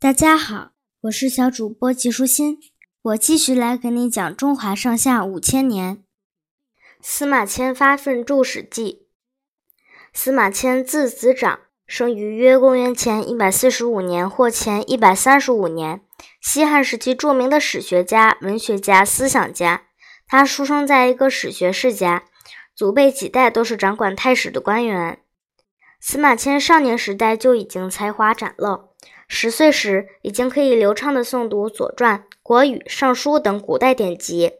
大家好，我是小主播季舒心，我继续来给你讲中华上下五千年。司马迁发愤著《史记》。司马迁字子长，生于约公元前一百四十五年或前一百三十五年，西汉时期著名的史学家、文学家、思想家。他出生在一个史学世家，祖辈几代都是掌管太史的官员。司马迁少年时代就已经才华展露。十岁时，已经可以流畅地诵读《左传》《国语》《尚书》等古代典籍。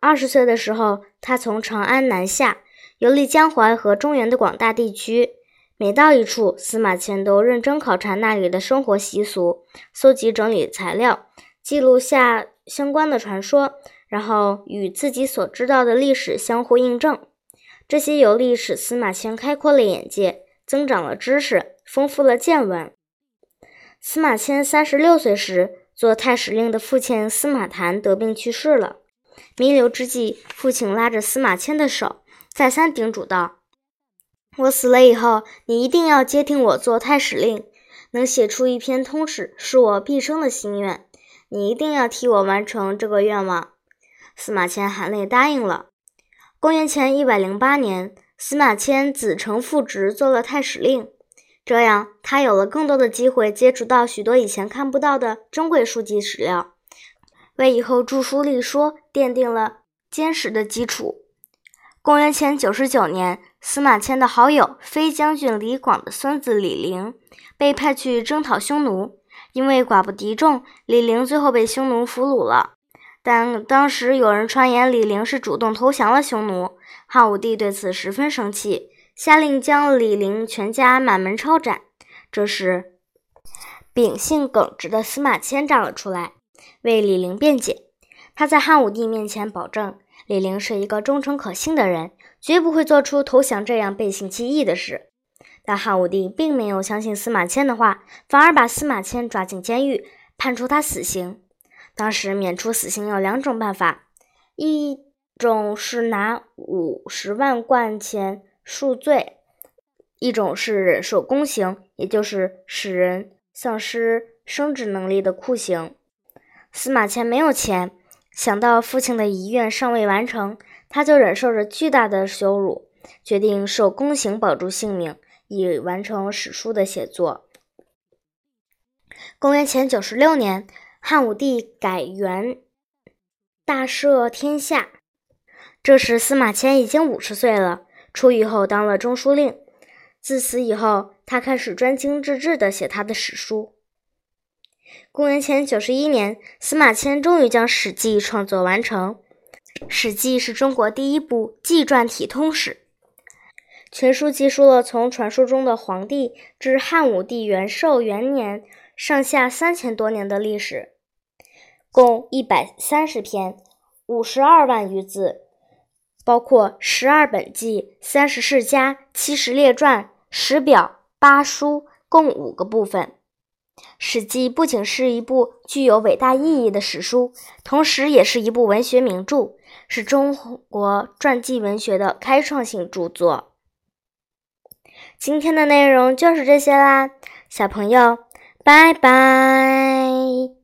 二十岁的时候，他从长安南下，游历江淮和中原的广大地区。每到一处，司马迁都认真考察那里的生活习俗，搜集整理材料，记录下相关的传说，然后与自己所知道的历史相互印证。这些游历使司马迁开阔了眼界，增长了知识，丰富了见闻。司马迁三十六岁时，做太史令的父亲司马谈得病去世了。弥留之际，父亲拉着司马迁的手，再三叮嘱道：“我死了以后，你一定要接替我做太史令，能写出一篇通史，是我毕生的心愿。你一定要替我完成这个愿望。”司马迁含泪答应了。公元前一百零八年，司马迁子承父职，做了太史令。这样，他有了更多的机会接触到许多以前看不到的珍贵书籍史料，为以后著书立说奠定了坚实的基础。公元前九十九年，司马迁的好友飞将军李广的孙子李陵被派去征讨匈奴，因为寡不敌众，李陵最后被匈奴俘虏了。但当时有人传言李陵是主动投降了匈奴，汉武帝对此十分生气。下令将李陵全家满门抄斩。这时，秉性耿直的司马迁站了出来，为李陵辩解。他在汉武帝面前保证，李陵是一个忠诚可信的人，绝不会做出投降这样背信弃义的事。但汉武帝并没有相信司马迁的话，反而把司马迁抓进监狱，判处他死刑。当时免除死刑有两种办法，一种是拿五十万贯钱。恕罪，一种是忍受宫刑，也就是使人丧失生殖能力的酷刑。司马迁没有钱，想到父亲的遗愿尚未完成，他就忍受着巨大的羞辱，决定受宫刑保住性命，以完成史书的写作。公元前九十六年，汉武帝改元，大赦天下。这时，司马迁已经五十岁了。出狱后当了中书令，自此以后，他开始专心致志地写他的史书。公元前九十一年，司马迁终于将《史记》创作完成。《史记》是中国第一部纪传体通史，全书记述了从传说中的黄帝至汉武帝元寿元年上下三千多年的历史，共一百三十篇，五十二万余字。包括十二本纪、三十世家、七十列传、十表、八书，共五个部分。《史记》不仅是一部具有伟大意义的史书，同时也是一部文学名著，是中国传记文学的开创性著作。今天的内容就是这些啦，小朋友，拜拜。